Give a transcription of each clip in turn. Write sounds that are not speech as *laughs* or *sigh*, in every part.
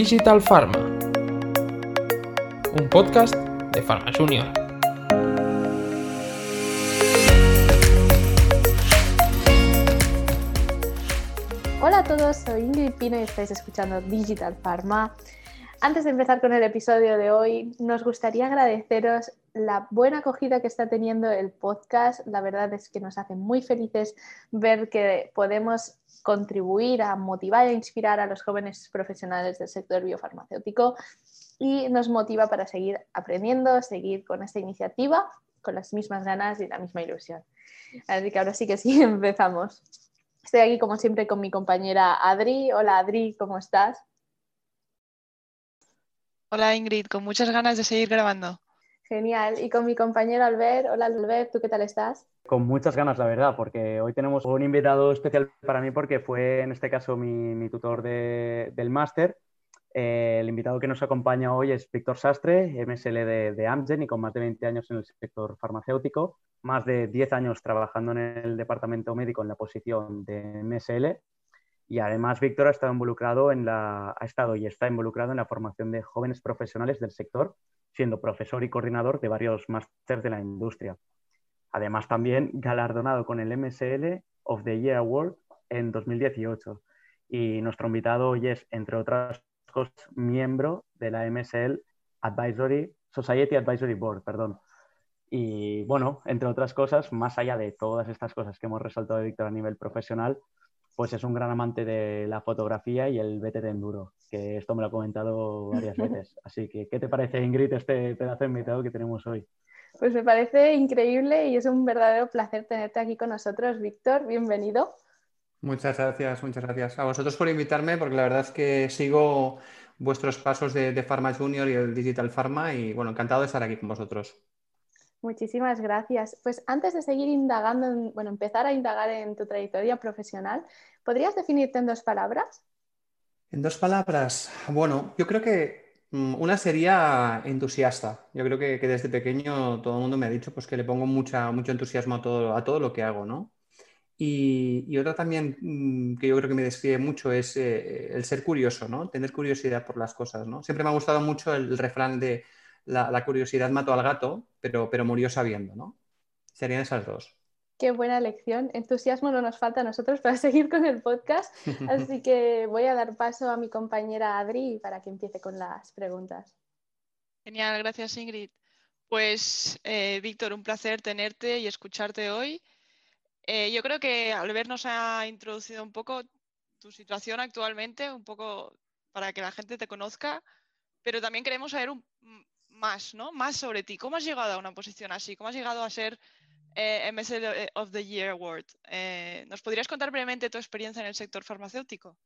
Digital Pharma, un podcast de Pharma Junior. Hola a todos, soy Ingrid Pino y estáis escuchando Digital Pharma. Antes de empezar con el episodio de hoy, nos gustaría agradeceros la buena acogida que está teniendo el podcast. La verdad es que nos hace muy felices ver que podemos contribuir a motivar e inspirar a los jóvenes profesionales del sector biofarmacéutico y nos motiva para seguir aprendiendo, seguir con esta iniciativa con las mismas ganas y la misma ilusión. Así que ahora sí que sí, *laughs* empezamos. Estoy aquí como siempre con mi compañera Adri. Hola Adri, ¿cómo estás? Hola Ingrid, con muchas ganas de seguir grabando. Genial. Y con mi compañero Albert. Hola Albert, ¿tú qué tal estás? Con muchas ganas, la verdad, porque hoy tenemos un invitado especial para mí porque fue en este caso mi, tutor del máster. Eh, el invitado que nos acompaña hoy es Víctor Sastre, MSL de, de, Amgen y con más de 20 años en el sector farmacéutico, más de 10 años trabajando en el departamento médico en la posición de MSL y además Víctor ha estado involucrado en la, ha estado y está involucrado en la formación de jóvenes profesionales del sector siendo profesor y coordinador de varios másteres de la industria. Además, también galardonado con el MSL of the Year Award en 2018. Y nuestro invitado hoy es, entre otras cosas, miembro de la MSL Advisory, Society Advisory Board. Perdón. Y bueno, entre otras cosas, más allá de todas estas cosas que hemos resaltado de Víctor a nivel profesional, pues es un gran amante de la fotografía y el BTT Enduro, que esto me lo ha comentado varias *laughs* veces. Así que, ¿qué te parece, Ingrid, este pedazo de invitado que tenemos hoy? Pues me parece increíble y es un verdadero placer tenerte aquí con nosotros, Víctor. Bienvenido. Muchas gracias, muchas gracias a vosotros por invitarme, porque la verdad es que sigo vuestros pasos de, de Pharma Junior y el Digital Pharma y bueno, encantado de estar aquí con vosotros. Muchísimas gracias. Pues antes de seguir indagando, bueno, empezar a indagar en tu trayectoria profesional, ¿podrías definirte en dos palabras? En dos palabras, bueno, yo creo que mm, una sería entusiasta. Yo creo que, desde pequeño todo el mundo me ha dicho pues, que le pongo mucha, mucho entusiasmo a todo, a todo lo que hago, ¿no? Y, otra también mm, que yo creo que me describe mucho es eh, el ser curioso, ¿no? Tener curiosidad por las cosas, ¿no? Siempre me ha gustado mucho el refrán de la, curiosidad mató al gato, pero, pero murió sabiendo, ¿no? Serían esas dos. Qué buena lección. Entusiasmo no nos falta a nosotros para *laughs* seguir con el podcast. Así que voy a dar paso a mi compañera Adri para que empiece con las preguntas. Genial, gracias Ingrid. Pues eh, Víctor, un placer tenerte y escucharte hoy. Eh, yo creo que Albert nos ha introducido un poco tu situación actualmente, un poco para que la gente te conozca, pero también queremos saber un, más, ¿no? Más sobre ti. ¿Cómo has llegado a una posición así? ¿Cómo has llegado a ser eh, MSL of the Year Award? Eh, ¿Nos podrías contar brevemente tu experiencia en el sector farmacéutico?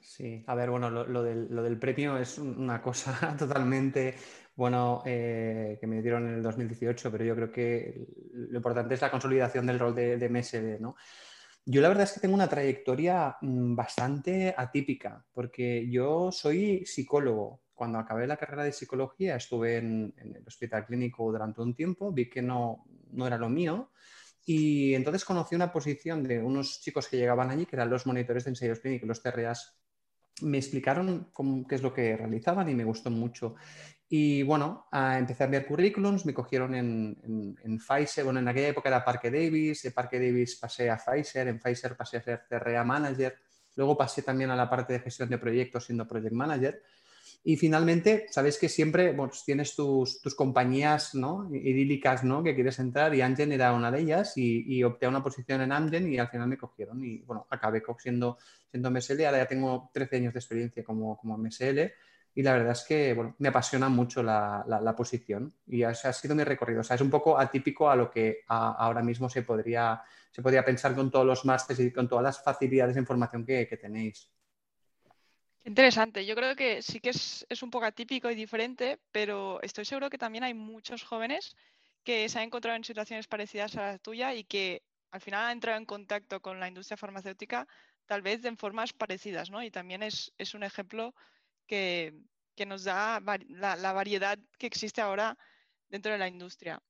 Sí, a ver, bueno, lo, del, premio es una cosa *laughs* totalmente, bueno, eh, que me dieron en el 2018, pero yo creo que lo importante es la consolidación del rol de, de MSL, ¿no? Yo la verdad es que tengo una trayectoria mm, bastante atípica, porque yo soy psicólogo, cuando acabé la carrera de psicología estuve en, el hospital clínico durante un tiempo, vi que no, no, era lo mío y entonces conocí una posición de unos chicos que llegaban allí, que eran los monitores de ensayos clínicos, los TRAs. Me explicaron cómo, qué es lo que realizaban y me gustó mucho. Y bueno, empecé a enviar currículums, me cogieron en, en, Pfizer, bueno, en aquella época era Parque Davis, de Parque Davis pasé a Pfizer, en Pfizer pasé a ser CRA Manager, luego pasé también a la parte de gestión de proyectos siendo Project Manager. Y finalmente, sabes que siempre pues, tienes tus, compañías ¿no? idílicas ¿no? que quieres entrar y Amgen era una de ellas y, opté a una posición en Amgen y al final me cogieron y bueno, acabé siendo, siendo MSL. Ahora ya tengo 13 años de experiencia como, como MSL y la verdad es que bueno, me apasiona mucho la, la, posición y ese ha sido mi recorrido. O sea, es un poco atípico a lo que ahora mismo se podría, se podría pensar con todos los másteres y con todas las facilidades de información que, que tenéis. Interesante. Yo creo que sí que es, un poco atípico y diferente, pero estoy seguro que también hay muchos jóvenes que se han encontrado en situaciones parecidas a la tuya y que al final han entrado en contacto con la industria farmacéutica tal vez de formas parecidas, ¿no? Y también es, un ejemplo que, nos da la, variedad que existe ahora dentro de la industria.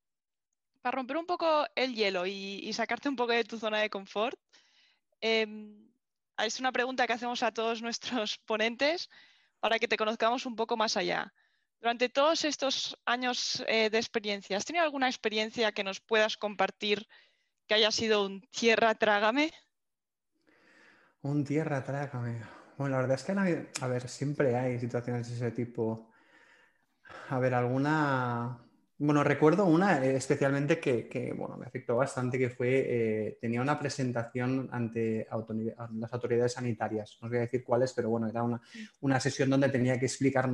Para romper un poco el hielo y, sacarte un poco de tu zona de confort, em, es una pregunta que hacemos a todos nuestros *laughs* ponentes para que te conozcamos un poco más allá. Durante todos estos años eh, de experiencia, ¿has tenido alguna experiencia que nos puedas compartir que haya sido un tierra trágame? Un tierra trágame. Bueno, la verdad es que a ver, siempre hay situaciones de ese tipo. A ver, alguna. Bueno, recuerdo una eh, especialmente que, bueno, me afectó bastante, que fue, eh, tenía una presentación ante las autoridades sanitarias. No os voy a decir cuáles, pero bueno, era una, una sesión donde tenía que explicar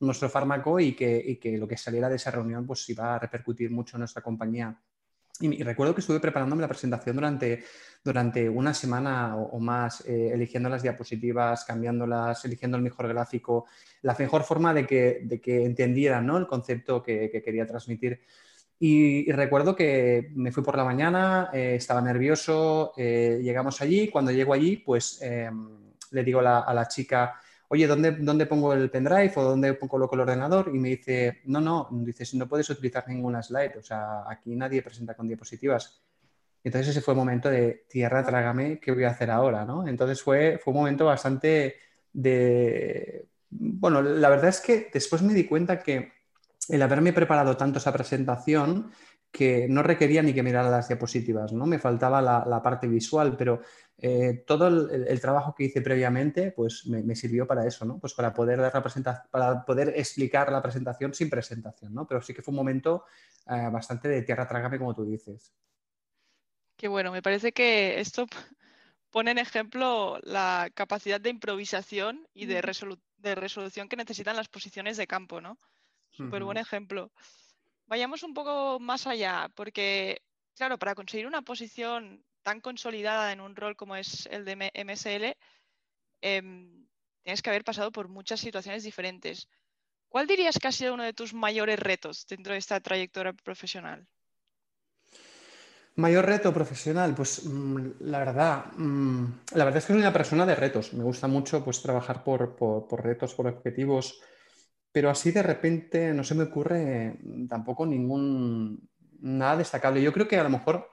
nuestro fármaco y que, y que, lo que saliera de esa reunión pues iba a repercutir mucho en nuestra compañía. Y, recuerdo que estuve preparándome la presentación durante, durante una semana o, más, eh, eligiendo las diapositivas, cambiándolas, eligiendo el mejor gráfico, la mejor forma de que, de que entendieran ¿no? el concepto que, quería transmitir. Y, recuerdo que me fui por la mañana, eh, estaba nervioso, eh, llegamos allí, cuando llego allí, pues em, le digo a la chica, oye, ¿dónde, ¿dónde pongo el pendrive o dónde coloco el ordenador? Y me dice, no, no, dices, no puedes utilizar ninguna slide, o sea, aquí nadie presenta con diapositivas. Entonces ese fue el momento de, tierra, trágame, ¿qué voy a hacer ahora? ¿no? Entonces fue, fue un momento bastante de... Bueno, la verdad es que después me di cuenta que el haberme preparado tanto esa presentación que no requería ni que mirara las diapositivas, ¿no? Me faltaba la, parte visual, pero eh, todo el, trabajo que hice previamente, pues me, sirvió para eso, ¿no? Pues para poder dar la para poder explicar la presentación sin presentación, ¿no? Pero sí que fue un momento eh, bastante de tierra trágame, como tú dices. Qué bueno, me parece que esto pone en ejemplo la capacidad de improvisación y de, resolución que necesitan las posiciones de campo, ¿no? Súper buen ejemplo vayamos un poco más allá, porque, claro, para conseguir una posición tan consolidada en un rol como es el de MSL, em, tienes que haber pasado por muchas situaciones diferentes. ¿Cuál dirías que ha sido uno de tus mayores retos dentro de esta trayectoria profesional? Mayor reto profesional, pues mm, la verdad, mm, la verdad es que soy una persona de retos. Me gusta mucho pues trabajar por, por retos, por objetivos pero así de repente no se me ocurre tampoco ningún nada destacable. Yo creo que a lo mejor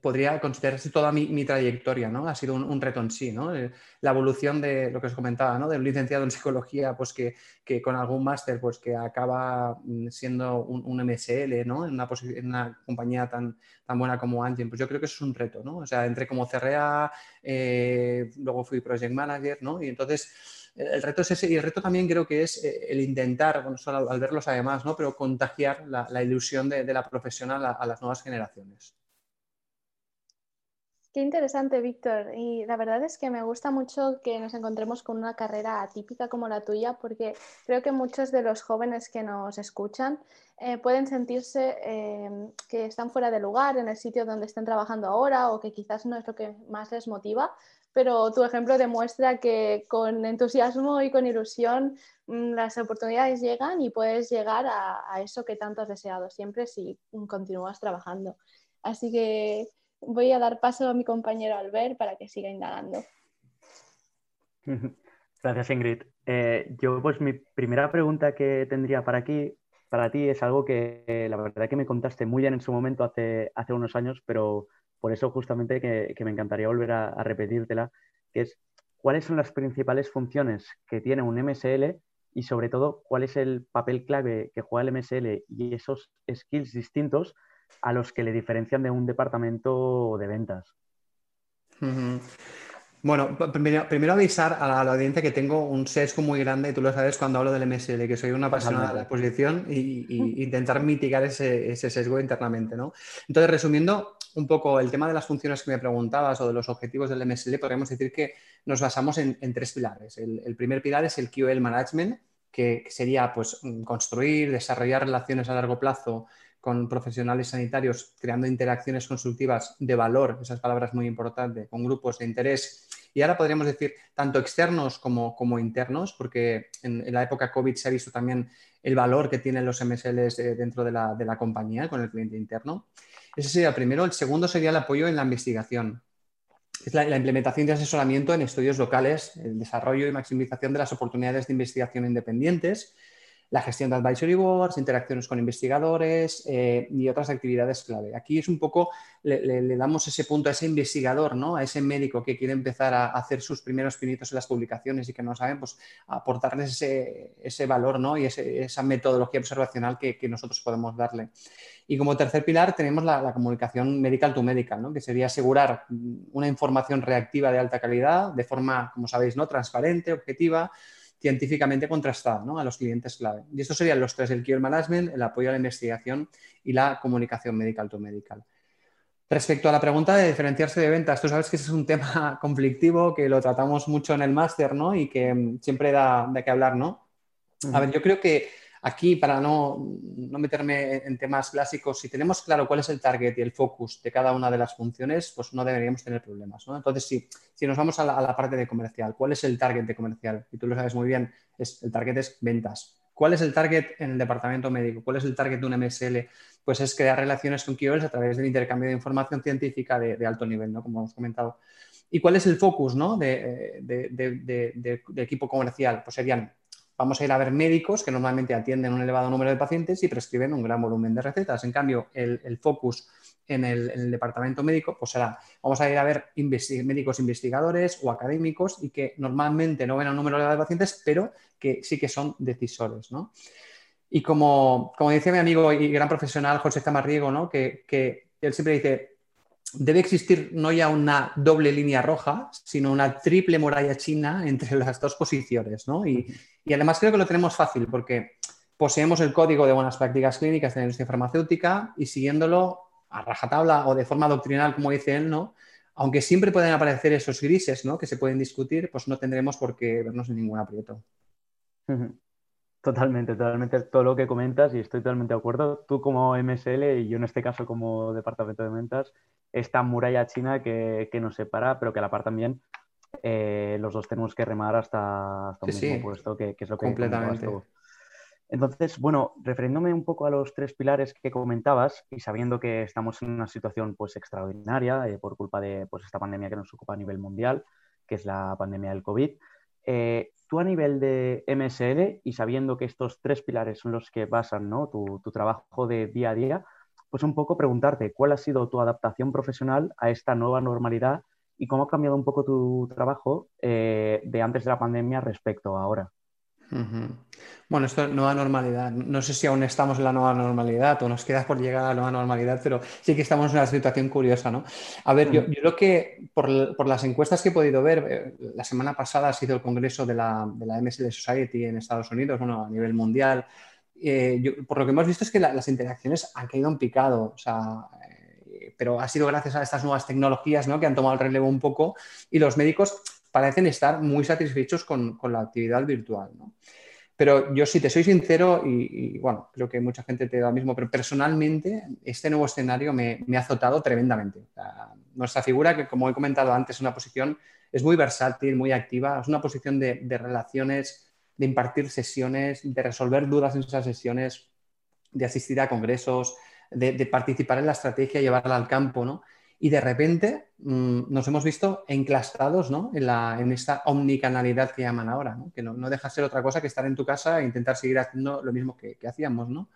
podría considerarse toda mi, trayectoria, ¿no? Ha sido un, reto en sí, ¿no? Eh, la evolución de lo que os comentaba, ¿no? De un licenciado en psicología, pues que, con algún máster, pues que acaba mm, siendo un, MSL, ¿no? En una, en una, compañía tan, tan buena como Angel, pues yo creo que eso es un reto, ¿no? O sea, entré como CRA, eh, luego fui Project Manager, ¿no? Y entonces el reto es ese y el reto también creo que es eh, el intentar, bueno, solo al, verlos además, ¿no? pero contagiar la, ilusión de, la profesión a, las nuevas generaciones. Qué interesante, Víctor. Y la verdad es que me gusta mucho que nos encontremos con una carrera atípica como la tuya, porque creo que muchos de los jóvenes que nos escuchan eh, pueden sentirse eh, que están fuera de lugar en el sitio donde estén trabajando ahora o que quizás no es lo que más les motiva, pero tu ejemplo demuestra que con entusiasmo y con ilusión mm, las oportunidades llegan y puedes llegar a, eso que tanto has deseado siempre si continúas trabajando. Así que voy a dar paso a mi compañero Albert para que siga indagando. *laughs* Gracias, Ingrid. Eh, yo, pues, mi primera pregunta que tendría para aquí, para ti, es algo que la verdad que me contaste muy bien en su momento hace, hace unos años, pero por eso justamente que, me encantaría volver a, repetírtela, que es cuáles son las principales funciones que tiene un MSL y sobre todo cuál es el papel clave que juega el MSL y esos skills distintos a los que le diferencian de un departamento de ventas. Bueno, primero, avisar a la, audiencia que tengo un sesgo muy grande, y tú lo sabes cuando hablo del MSL, que soy una apasionada de la exposición y, intentar mitigar ese, sesgo internamente. ¿no? Entonces, resumiendo un poco el tema de las funciones que me preguntabas o de los objetivos del MSL, podríamos decir que nos basamos en, tres pilares. El, primer pilar es el QL Management, que, sería pues, construir, desarrollar relaciones a largo plazo con profesionales sanitarios, creando interacciones consultivas de valor, esas palabras muy importantes, con grupos de interés y ahora podríamos decir tanto externos como, como internos, porque en, la época COVID se ha visto también el valor que tienen los MSLs eh, dentro de la, de la compañía con el cliente interno. Ese sería el primero. El segundo sería el apoyo en la investigación. Es la, la, implementación de asesoramiento en estudios locales, el desarrollo y maximización de las oportunidades de investigación independientes, la gestión de advisory boards, interacciones con investigadores eh, y otras actividades clave. Aquí es un poco, le, damos ese punto a ese investigador, ¿no? a ese médico que quiere empezar a hacer sus primeros pinitos en las publicaciones y que no saben, pues aportarles ese, valor ¿no? y esa metodología observacional que, nosotros podemos darle. Y como tercer pilar tenemos la, comunicación medical to medical, ¿no? que sería asegurar una información reactiva de alta calidad, de forma, como sabéis, ¿no? transparente, objetiva, científicamente contrastada ¿no? a los clientes clave. Y estos serían los tres, el Care Management, el apoyo a la investigación y la comunicación medical to medical. Respecto a la pregunta de diferenciarse de ventas, tú sabes que ese es un tema *laughs* conflictivo que lo tratamos mucho en el máster ¿no? y que mm, siempre da de qué hablar. ¿no? A ver, yo creo que Aquí, para no, meterme en temas clásicos, si tenemos claro cuál es el target y el focus de cada una de las funciones, pues no deberíamos tener problemas. ¿no? Entonces, si, si nos vamos a la, parte de comercial, ¿cuál es el target de comercial? Y tú lo sabes muy bien, el target es ventas. ¿Cuál es el target en el departamento médico? ¿Cuál es el target de un MSL? Pues es crear relaciones con KOLs a través del intercambio de información científica de, alto nivel, ¿no? como hemos comentado. ¿Y cuál es el focus ¿no? de, de equipo comercial? Pues serían vamos a ir a ver médicos que normalmente atienden un elevado número de pacientes y prescriben un gran volumen de recetas. En cambio, el, focus en el, departamento médico, pues será, vamos a ir a ver médicos investigadores o académicos y que normalmente no ven un número elevado de pacientes, pero que sí que son decisores, ¿no? Y como, como decía mi amigo y gran profesional José Zamarriego, ¿no? que, que él siempre dice, debe existir no ya una doble línea roja, sino una triple muralla china entre las dos posiciones. ¿no? Y, además creo que lo tenemos fácil porque poseemos el código de buenas prácticas clínicas de la industria farmacéutica y siguiéndolo a rajatabla o de forma doctrinal, como dice él, ¿no? aunque siempre pueden aparecer esos grises ¿no? que se pueden discutir, pues no tendremos por qué vernos en ningún aprieto. Totalmente, totalmente todo lo que comentas y estoy totalmente de acuerdo. Tú como MSL y yo en este caso como departamento de ventas, esta muralla china que, nos separa, pero que a la par también eh, los dos tenemos que remar hasta, hasta un mismo puesto, que, es lo que completamente. Entonces, bueno, refiriéndome un poco a los tres pilares que comentabas y sabiendo que estamos en una situación pues extraordinaria eh, por culpa de pues, esta pandemia que nos ocupa a nivel mundial, que es la pandemia del COVID, eh, tú a nivel de MSL y sabiendo que estos tres pilares son los que basan ¿no? tu, trabajo de día a día, pues un poco preguntarte cuál ha sido tu adaptación profesional a esta nueva normalidad y cómo ha cambiado un poco tu trabajo eh, de antes de la pandemia respecto a ahora. Bueno, esto es nueva normalidad. No sé si aún estamos en la nueva normalidad o nos queda por llegar a la nueva normalidad, pero sí que estamos en una situación curiosa, ¿no? A ver, yo, creo que por, las encuestas que he podido ver, eh, la semana pasada ha sido el congreso de la, de la MSL Society en Estados Unidos, bueno, a nivel mundial. Eh, por lo que hemos visto es que las interacciones han caído en picado, o sea, eh, pero ha sido gracias a estas nuevas tecnologías ¿no? que han tomado el relevo un poco y los médicos parecen estar muy satisfechos con, la actividad virtual. Pero yo, si te soy sincero, y, bueno, creo que mucha gente te da lo mismo, pero personalmente este nuevo escenario me, ha azotado tremendamente. nuestra figura, que como he comentado antes, es una posición, es muy versátil, muy activa, es una posición de, relaciones, de impartir sesiones, de resolver dudas en esas sesiones, de asistir a congresos, de, participar en la estrategia, llevarla al campo, ¿no? y de repente mm, nos hemos visto enclastrados ¿no? en, la, en, esta omnicanalidad que llaman ahora, que no, no, deja ser otra cosa que estar en tu casa e intentar seguir haciendo lo mismo que, que hacíamos. ¿no?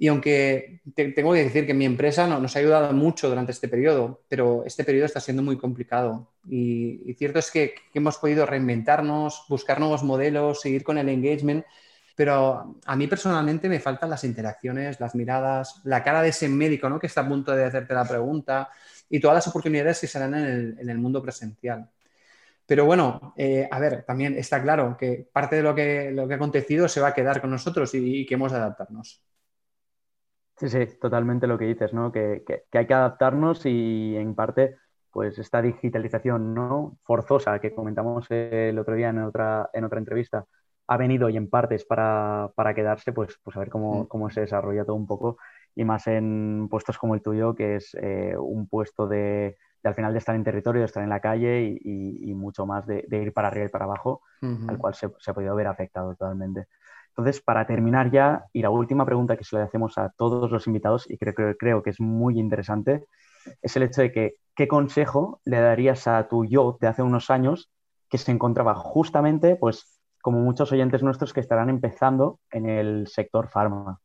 Y aunque tengo que decir que mi empresa no, nos ha ayudado mucho durante este periodo, pero este periodo está siendo muy complicado. Y, cierto es que, que, hemos podido reinventarnos, buscar nuevos modelos, seguir con el engagement, pero a mí personalmente me faltan las interacciones, las miradas, la cara de ese médico ¿no? que está a punto de hacerte la pregunta y todas las oportunidades que se dan en el, mundo presencial. Pero bueno, eh, a ver, también está claro que parte de lo que, lo que ha acontecido se va a quedar con nosotros y, que hemos de adaptarnos. Sí, sí, totalmente lo que dices, ¿no? Que, hay que adaptarnos y en parte, pues esta digitalización ¿no? forzosa que comentamos el otro día en otra, en otra entrevista ha venido y en partes para, para quedarse, pues, pues a ver cómo, mm. cómo se desarrolla todo un poco y más en puestos como el tuyo, que es eh, un puesto de, al final de estar en territorio, de estar en la calle y, mucho más de, ir para arriba y para abajo, al cual se, ha podido ver afectado totalmente. Entonces, para terminar ya, y la última pregunta que se le hacemos a todos los invitados, y creo, creo, que es muy interesante, es el hecho de que, ¿qué consejo le darías a tu yo de hace unos años que se encontraba justamente pues, como muchos oyentes nuestros que estarán empezando en el sector farma.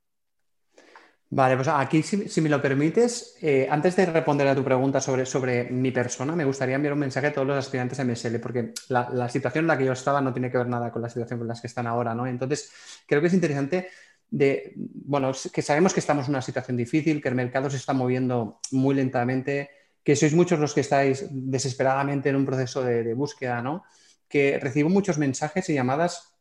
Vale, pues aquí, si, me lo permites, eh, antes de responder a tu pregunta sobre, sobre mi persona, me gustaría enviar un mensaje a todos los aspirantes a MSL, porque la, situación en la que yo estaba no tiene que ver nada con la situación con la que están ahora, ¿no? Entonces, creo que es interesante de, bueno, que sabemos que estamos en una situación difícil, que el mercado se está moviendo muy lentamente, que sois muchos los que estáis desesperadamente en un proceso de, de búsqueda, ¿no? Que recibo muchos mensajes y llamadas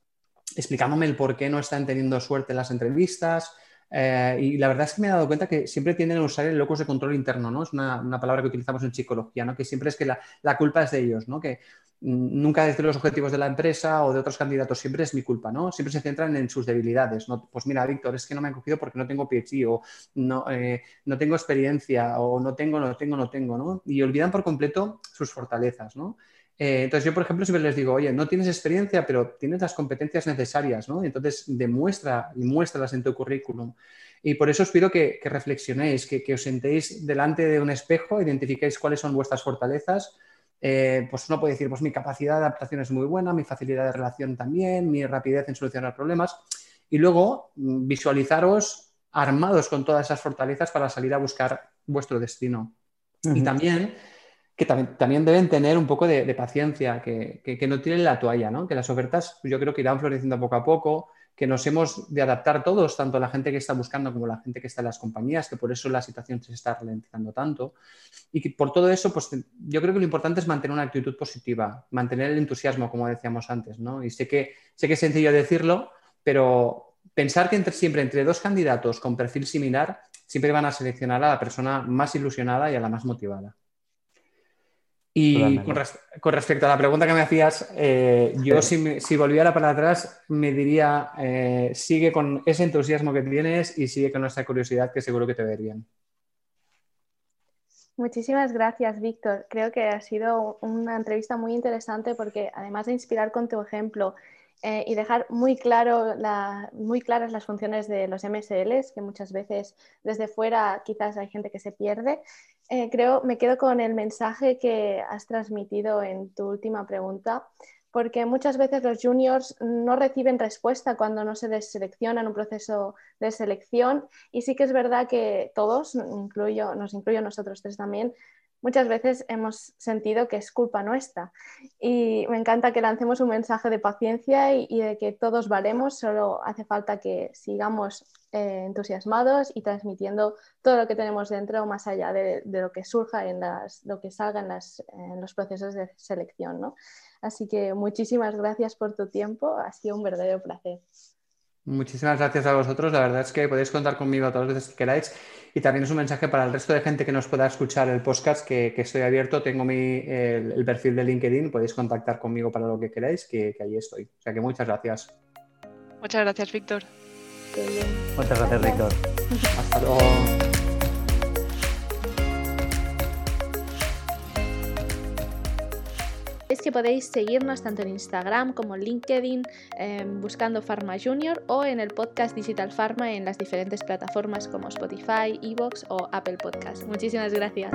explicándome el por qué no están teniendo suerte en las entrevistas, eh, y la verdad es que me he dado cuenta que siempre tienden a usar el locus de control interno, ¿no? Es una, palabra que utilizamos en psicología, ¿no? Que siempre es que la, culpa es de ellos, ¿no? Que mm, nunca es de los objetivos de la empresa o de otros candidatos, siempre es mi culpa, ¿no? Siempre se centran en sus debilidades, ¿no? Pues mira, Víctor, es que no me han cogido porque no tengo PhD o no, eh, no tengo experiencia o no tengo, no tengo, no tengo, ¿no? Y olvidan por completo sus fortalezas, ¿no? Eh, entonces yo, por ejemplo, siempre les digo, oye, no tienes experiencia, pero tienes las competencias necesarias, ¿no? Entonces demuestra y muéstralas en tu currículum. Y por eso os pido que, reflexionéis, que, os sentéis delante de un espejo, identifiquéis cuáles son vuestras fortalezas. Eh, pues uno puede decir, pues mi capacidad de adaptación es muy buena, mi facilidad de relación también, mi rapidez en solucionar problemas. Y luego mm, visualizaros armados con todas esas fortalezas para salir a buscar vuestro destino. Y también también, deben tener un poco de, paciencia, que, no tienen la toalla, ¿no? que las ofertas yo creo que irán floreciendo poco a poco, que nos hemos de adaptar todos, tanto la gente que está buscando como la gente que está en las compañías, que por eso la situación se está ralentizando tanto. Y que por todo eso, pues yo creo que lo importante es mantener una actitud positiva, mantener el entusiasmo, como decíamos antes, ¿no? Y sé que, sé que es sencillo decirlo, pero pensar que entre, siempre entre dos candidatos con perfil similar, siempre van a seleccionar a la persona más ilusionada y a la más motivada. Y con, respecto a la pregunta que me hacías, eh, yo si, volviera para atrás me diría, eh, sigue con ese entusiasmo que tienes y sigue con esa curiosidad que seguro que te verían. Muchísimas gracias, Víctor. Creo que ha sido una entrevista muy interesante porque además de inspirar con tu ejemplo eh, y dejar muy, claro muy claras las funciones de los MSLs, que muchas veces desde fuera quizás hay gente que se pierde, eh, creo, me quedo con el mensaje que has transmitido en tu última pregunta, porque muchas veces los juniors no reciben respuesta cuando no se deselecciona en un proceso de selección y sí que es verdad que todos, incluyo, nos incluyo nosotros tres también, muchas veces hemos sentido que es culpa nuestra. Y me encanta que lancemos un mensaje de paciencia y, de que todos valemos, solo hace falta que sigamos eh, entusiasmados y transmitiendo todo lo que tenemos dentro más allá de, lo que surja en las, lo que salga en, en los procesos de selección. ¿no? Así que muchísimas gracias por tu tiempo, ha sido un verdadero placer. Muchísimas gracias a vosotros. La verdad es que podéis contar conmigo todas las veces que queráis. Y también es un mensaje para el resto de gente que nos pueda escuchar el podcast, que, estoy abierto. Tengo mi, el, perfil de LinkedIn. Podéis contactar conmigo para lo que queráis, que, que allí estoy. O sea que muchas gracias. Muchas gracias, Víctor. Muchas gracias, Víctor. Hasta luego. Podéis seguirnos tanto en Instagram como en LinkedIn em, buscando Pharma Junior o en el podcast Digital Pharma en las diferentes plataformas como Spotify, Evox o Apple Podcast. Muchísimas gracias.